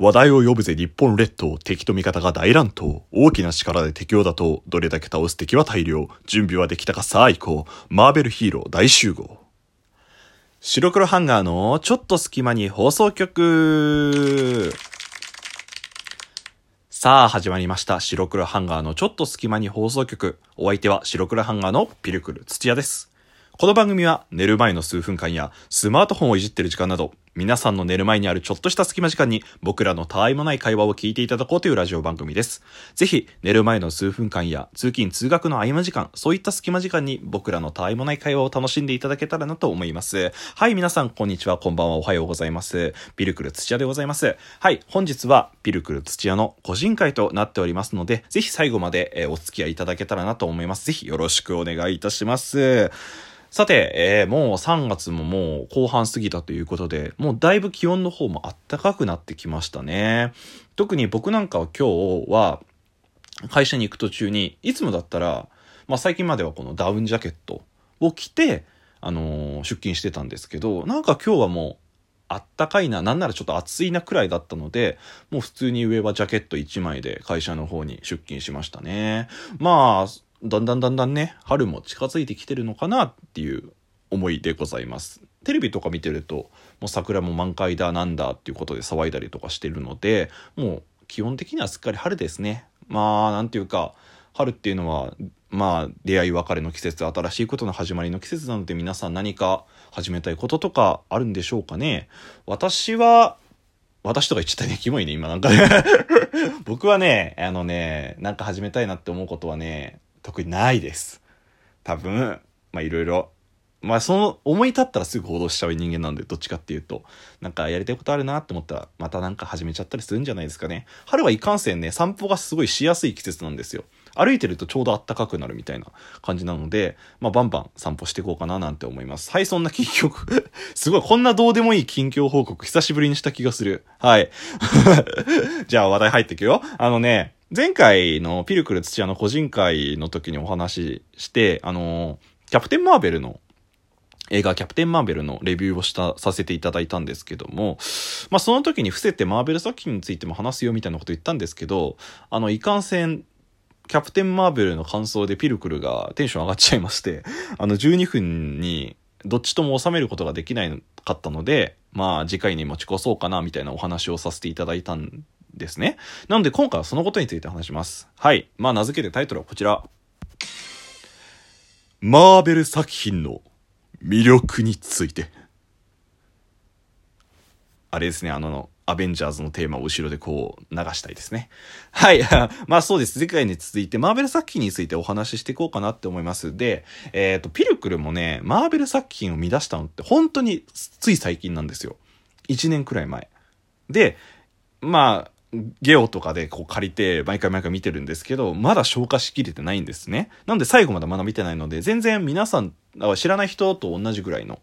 話題を呼ぶぜ日本列島、敵と味方が大乱闘。大きな力で敵を打倒。どれだけ倒す敵は大量。準備はできたかさあ行こう。マーベルヒーロー大集合。白黒ハンガーのちょっと隙間に放送局。さあ始まりました。白黒ハンガーのちょっと隙間に放送局。お相手は白黒ハンガーのピルクル土屋です。この番組は寝る前の数分間やスマートフォンをいじってる時間など皆さんの寝る前にあるちょっとした隙間時間に僕らのたわいもない会話を聞いていただこうというラジオ番組です。ぜひ寝る前の数分間や通勤通学の合間時間そういった隙間時間に僕らのたわいもない会話を楽しんでいただけたらなと思います。はい皆さんこんにちはこんばんはおはようございます。ピルクル土屋でございます。はい本日はピルクル土屋の個人会となっておりますのでぜひ最後までお付き合いいただけたらなと思います。ぜひよろしくお願いいたします。さて、えーもう3月ももう後半過ぎたということで、もうだいぶ気温の方も暖かくなってきましたね。特に僕なんかは今日は会社に行く途中に、いつもだったら、まあ最近まではこのダウンジャケットを着て、あのー出勤してたんですけど、なんか今日はもうあったかいな、なんならちょっと暑いなくらいだったので、もう普通に上はジャケット1枚で会社の方に出勤しましたね。まあ、だんだんだんだんね、春も近づいてきてるのかなっていう思いでございます。テレビとか見てると、もう桜も満開だなんだっていうことで騒いだりとかしてるので、もう基本的にはすっかり春ですね。まあ、なんていうか、春っていうのは、まあ、出会い別れの季節、新しいことの始まりの季節なので、皆さん何か始めたいこととかあるんでしょうかね。私は、私とか言っちゃったね。キモいね、今なんかね。僕はね、あのね、なんか始めたいなって思うことはね、特にないです。多分、まあいろいろ。まあその思い立ったらすぐ行動しちゃう人間なんで、どっちかっていうと、なんかやりたいことあるなって思ったら、またなんか始めちゃったりするんじゃないですかね。春はいかんせんね、散歩がすごいしやすい季節なんですよ。歩いてるとちょうど暖かくなるみたいな感じなので、まあバンバン散歩していこうかななんて思います。はい、そんな近況、すごい、こんなどうでもいい近況報告久しぶりにした気がする。はい。じゃあ話題入っていくよ。あのね、前回のピルクル土屋の個人会の時にお話しして、あの、キャプテンマーベルの映画キャプテンマーベルのレビューをした、させていただいたんですけども、まあその時に伏せてマーベル作品についても話すよみたいなこと言ったんですけど、あの、いかんせん、キャプテンマーベルの感想でピルクルがテンション上がっちゃいまして、あの12分にどっちとも収めることができなかったので、まあ次回に持ち越そうかなみたいなお話をさせていただいたんですね。なので今回はそのことについて話します。はい。まあ名付けてタイトルはこちら。マーベル作品の魅力について。あれですね、あの、アベンジャーズのテーマを後ろでこう流したいですね。はい。まあそうです。前回に続いてマーベル作品についてお話ししていこうかなって思います。で、えっ、と、ピルクルもね、マーベル作品を見出したのって本当につい最近なんですよ。1年くらい前。で、まあ、ゲオとかでこう借りて毎回毎回見てるんですけど、まだ消化しきれてないんですね。なんで最後まだまだ見てないので、全然皆さん、知らない人と同じぐらいの、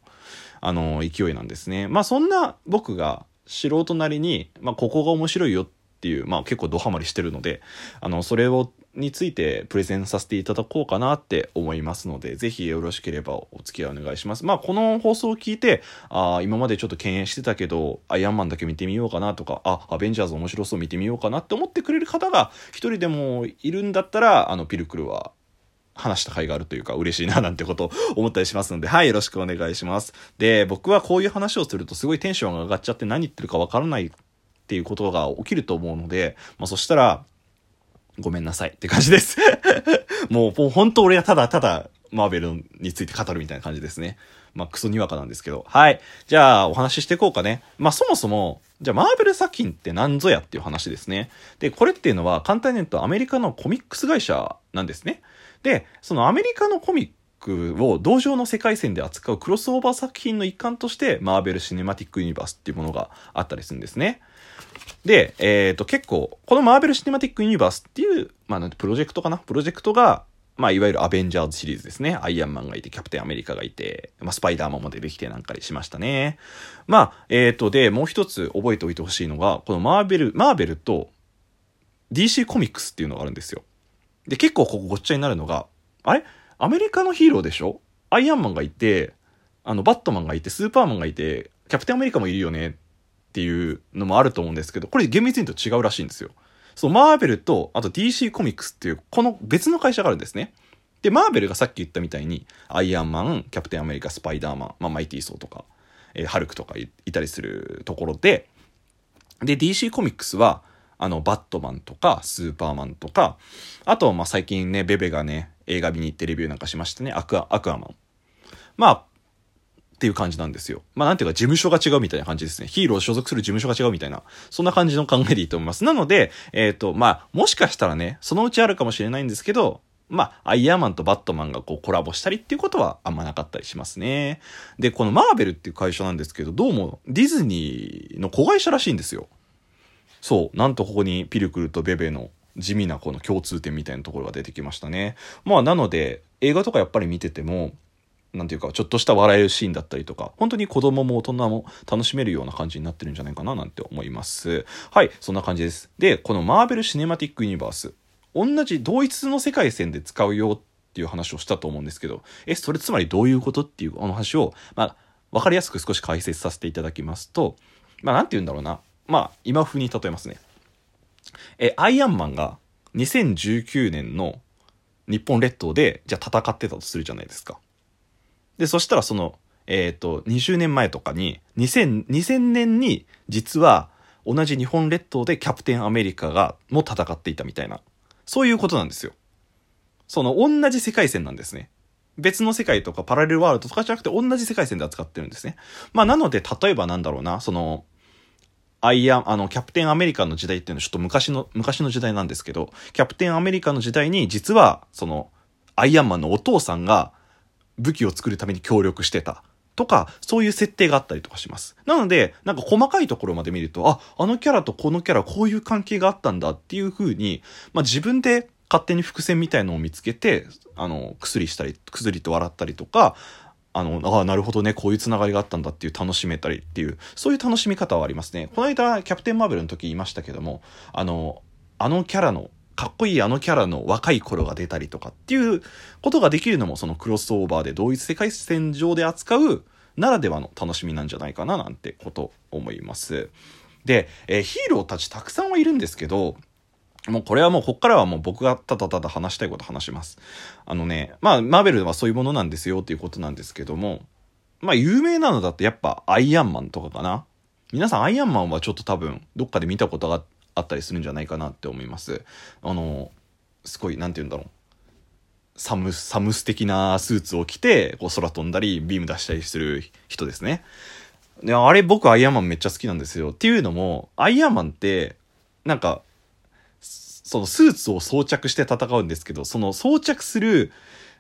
あの、勢いなんですね。まあそんな僕が素人なりに、まあここが面白いよっていう、まあ結構ドハマりしてるので、あの、それを、についてプレゼンさせていただこうかなって思いますので、ぜひよろしければお付き合いお願いします。まあこの放送を聞いて、あ、今までちょっと敬遠してたけど、アイアンマンだけ見てみようかなとか、あ、アベンジャーズ面白そう見てみようかなって思ってくれる方が一人でもいるんだったら、あの、ピルクルは話した甲斐があるというか嬉しいななんてことを思ったりしますので、はい、よろしくお願いします。で、僕はこういう話をするとすごいテンションが上がっちゃって何言ってるかわからないっていうことが起きると思うので、まあそしたら、ごめんなさいって感じです。もう、もう本当俺はただただマーベルについて語るみたいな感じですね。まあクソにわかなんですけど。はい。じゃあお話ししていこうかね。まあそもそも、じゃあマーベル作品って何ぞやっていう話ですね。で、これっていうのは簡単に言うとアメリカのコミックス会社なんですね。で、そのアメリカのコミックを同情の世界線で扱うクロスオーバー作品の一環として、マーベル・シネマティック・ユニバースっていうものがあったりするんですね。で、えっ、と、結構、このマーベル・シネマティック・ユニバースっていう、まあ、プロジェクトかな？プロジェクトが、まあ、いわゆるアベンジャーズシリーズですね。アイアンマンがいて、キャプテンアメリカがいて、まあ、スパイダーマンも出てきてなんかしましたね。まあ、えっ、と、で、もう一つ覚えておいてほしいのが、このマーベル、マーベルと DC コミックスっていうのがあるんですよ。で、結構ここごっちゃになるのが、あれ？アメリカのヒーローでしょ？アイアンマンがいて、あの、バットマンがいて、スーパーマンがいて、キャプテンアメリカもいるよねっていうのもあると思うんですけど、これ厳密に言うと違うらしいんですよ。そう、マーベルと、あと DC コミックスっていう、この別の会社があるんですね。で、マーベルがさっき言ったみたいに、アイアンマン、キャプテンアメリカ、スパイダーマン、まあ、マイティーソーとか、えー、ハルクとかいたりするところで、で、DC コミックスは、あの、バットマンとか、スーパーマンとか、あと、まあ、最近ね、ベベがね、映画見に行ってレビューなんかしましてね、アクア、アクアマン。まあ、っていう感じなんですよ。まあなんていうか事務所が違うみたいな感じですね。ヒーロー所属する事務所が違うみたいな、そんな感じの考えでいいと思います。なので、えっ、ー、と、まあもしかしたらね、そのうちあるかもしれないんですけど、まあ、アイアンマンとバットマンがこうコラボしたりっていうことはあんまなかったりしますね。で、このマーベルっていう会社なんですけど、どうもディズニーの子会社らしいんですよ。そう、なんとここにピルクルとベベの地味なこの共通点みたいなところが出てきましたね。まあ、なので、映画とかやっぱり見てても、なんていうか、ちょっとした笑えるシーンだったりとか、本当に子供も大人も楽しめるような感じになってるんじゃないかななんて思います。はい、そんな感じです。で、このマーベル・シネマティック・ユニバース。同じ同一の世界線で使うよっていう話をしたと思うんですけど、え、それつまりどういうことっていうお話を、まあ、わかりやすく少し解説させていただきますと、まあ、なんて言うんだろうな。まあ、今風に例えますね。え、アイアンマンが2019年の日本列島で、じゃあ戦ってたとするじゃないですか。で、そしたらその、えっ、ー、と、20年前とかに、2000、2000年に実は同じ日本列島でキャプテンアメリカが、も戦っていたみたいな。そういうことなんですよ。その、同じ世界線なんですね。別の世界とかパラレルワールドとかじゃなくて同じ世界線で扱ってるんですね。まあなので、例えばなんだろうな、その、アイアン、あの、キャプテンアメリカの時代っていうのはちょっと昔の、昔の時代なんですけど、キャプテンアメリカの時代に実は、その、アイアンマンのお父さんが武器を作るために協力してた。とか、そういう設定があったりとかします。なので、なんか細かいところまで見ると、あ、あのキャラとこのキャラこういう関係があったんだっていう風に、まあ自分で勝手に伏線みたいのを見つけて、あの、薬したり、薬と笑ったりとか、あの、ああ、なるほどね、こういうつながりがあったんだっていう楽しめたりっていう、そういう楽しみ方はありますね。この間、キャプテンマーベルの時言いましたけども、あの、あのキャラのかっこいいあのキャラの若い頃が出たりとかっていうことができるのもそのクロスオーバーで同一世界線上で扱うならではの楽しみなんじゃないかななんてこと思います。で、えー、ヒーローたちたくさんはいるんですけど、もうこれはもうこっからはもう僕がただただ話したいこと話します。あのね、まあマーベルはそういうものなんですよっていうことなんですけども、まあ有名なのだってやっぱアイアンマンとかかな。皆さんアイアンマンはちょっと多分どっかで見たことがあったりするんじゃないかなって思います。あの、すごい、なんて言うんだろう。サムス、サムス的なスーツを着て、こう空飛んだり、ビーム出したりする人ですね。で、あれ僕アイアンマンめっちゃ好きなんですよ。っていうのも、アイアンマンって、なんか、そのスーツを装着して戦うんですけど、その装着する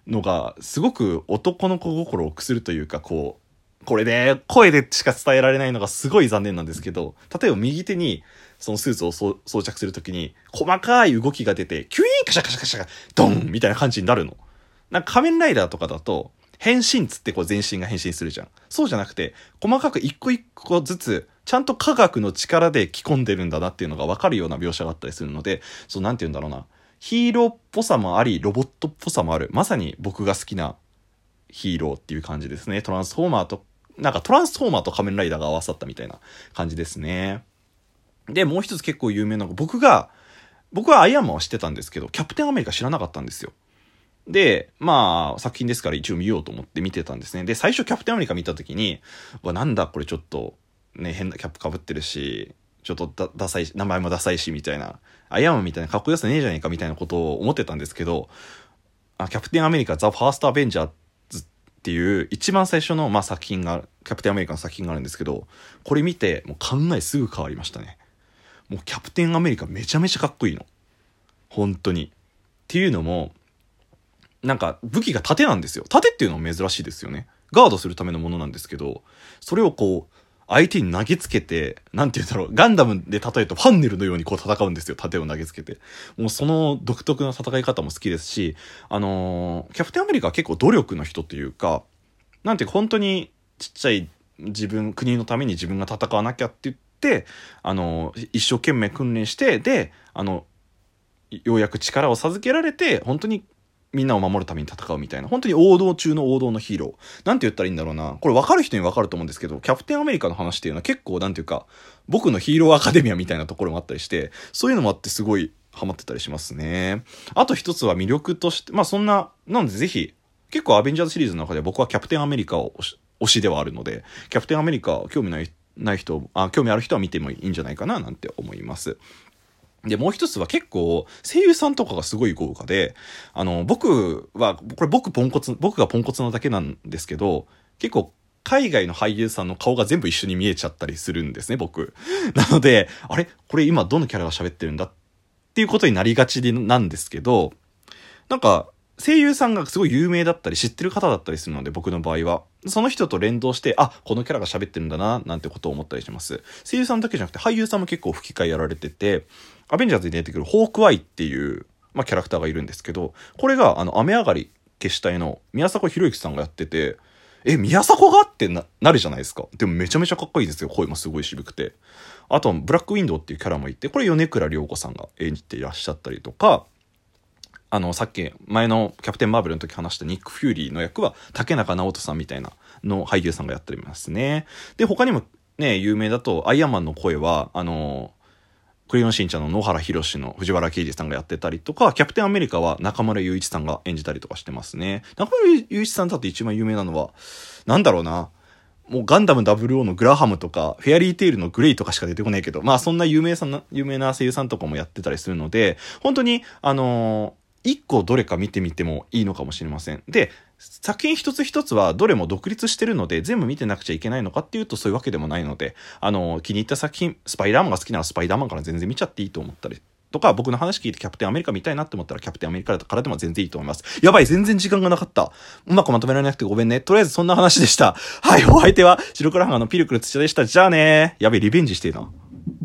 のがすごく男の子心をくするというか、こう、これで声でしか伝えられないのがすごい残念なんですけど、例えば右手にそのスーツを装着するときに、細かい動きが出て、キュイーンカシャカシャカシャカドンみたいな感じになるの。なんか仮面ライダーとかだと、変身つってこう全身が変身するじゃん。そうじゃなくて、細かく一個一個ずつ、ちゃんと科学の力で着込んでるんだなっていうのがわかるような描写があったりするので、そう、なんて言うんだろうな。ヒーローっぽさもあり、ロボットっぽさもある。まさに僕が好きなヒーローっていう感じですね。トランスフォーマーと、なんかトランスフォーマーと仮面ライダーが合わさったみたいな感じですね。で、もう一つ結構有名なのが、僕が、僕はアイアンマンは知ってたんですけど、キャプテンアメリカ知らなかったんですよ。で、まあ、作品ですから一応見ようと思って見てたんですね。で、最初キャプテンアメリカ見た時に、わ、なんだこれちょっと、ね、変なキャップかぶってるし、ちょっとだ、ダサいし名前もダサいし、みたいな、アイアンみたいなかっこよさねえじゃねえかみたいなことを思ってたんですけど、あキャプテンアメリカザ・ファースト・アベンジャーズっていう一番最初の、まあ、作品が、キャプテンアメリカの作品があるんですけど、これ見て、もう考えすぐ変わりましたね。もうキャプテンアメリカめちゃめちゃかっこいいの。本当に。っていうのも、なんか武器が盾なんですよ。盾っていうのは珍しいですよね。ガードするためのものなんですけど、それをこう、相手に投げつけて、なんて言うんだろう、ガンダムで例えるとファンネルのようにこう戦うんですよ、盾を投げつけて。もうその独特な戦い方も好きですし、あのー、キャプテンアメリカは結構努力の人というか、なんていうか本当にちっちゃい自分、国のために自分が戦わなきゃって言って、あの、一生懸命訓練して、で、あの、ようやく力を授けられて、本当にみんなを守るために戦うみたいな、本当に王道中の王道のヒーロー。なんて言ったらいいんだろうな。これ分かる人に分かると思うんですけど、キャプテンアメリカの話っていうのは結構、なんていうか、僕のヒーローアカデミアみたいなところもあったりして、そういうのもあってすごいハマってたりしますね。あと一つは魅力として、まあそんな、なのでぜひ、結構アベンジャーズシリーズの中で僕はキャプテンアメリカを推しではあるので、キャプテンアメリカ興味ないない人あ、興味ある人は見てもいいんじゃないかななんて思います。で、もう一つは結構、声優さんとかがすごい豪華で、あの、僕は、これ僕ポンコツ、僕がポンコツなだけなんですけど、結構、海外の俳優さんの顔が全部一緒に見えちゃったりするんですね、僕。なので、あれ？これ今どのキャラが喋ってるんだっていうことになりがちなんですけど、なんか、声優さんがすごい有名だったり知ってる方だったりするので、僕の場合は。その人と連動して、あ、このキャラが喋ってるんだな、なんてことを思ったりします。声優さんだけじゃなくて俳優さんも結構吹き替えやられてて、アベンジャーズに出てくるホークアイっていう、まあ、キャラクターがいるんですけど、これが、あの、雨上がり消し隊の宮迫博之さんがやってて、え、宮迫がってな、なるじゃないですか。でもめちゃめちゃかっこいいですよ。声もすごい渋くて。あと、ブラックウィンドウっていうキャラもいて、これ米倉涼子さんが演じていらっしゃったりとか、あの、さっき前のキャプテンマーベルの時話したニック・フューリーの役は竹中直人さんみたいなの俳優さんがやっておりますね。で、他にもね、有名だと、アイアンマンの声は、あの、クレヨンしんちゃんの野原宏の藤原啓治さんがやってたりとか、キャプテンアメリカは中村雄一さんが演じたりとかしてますね。中村雄一さんだって一番有名なのは、なんだろうな。もうガンダム00のグラハムとか、フェアリーテイルのグレイとかしか出てこないけど、まあそんな有名さな、有名な声優さんとかもやってたりするので、本当に、あのー、一個どれか見てみてもいいのかもしれません。で、作品一つ一つはどれも独立してるので全部見てなくちゃいけないのかっていうとそういうわけでもないので、あの、気に入った作品、スパイダーマンが好きならスパイダーマンから全然見ちゃっていいと思ったりとか、僕の話聞いてキャプテンアメリカ見たいなって思ったらキャプテンアメリカからでも全然いいと思います。やばい、全然時間がなかった。うまくまとめられなくてごめんね。とりあえずそんな話でした。はい、お相手は白黒ハンガーのピルクル土屋でした。じゃあねやべ、リベンジしてえな。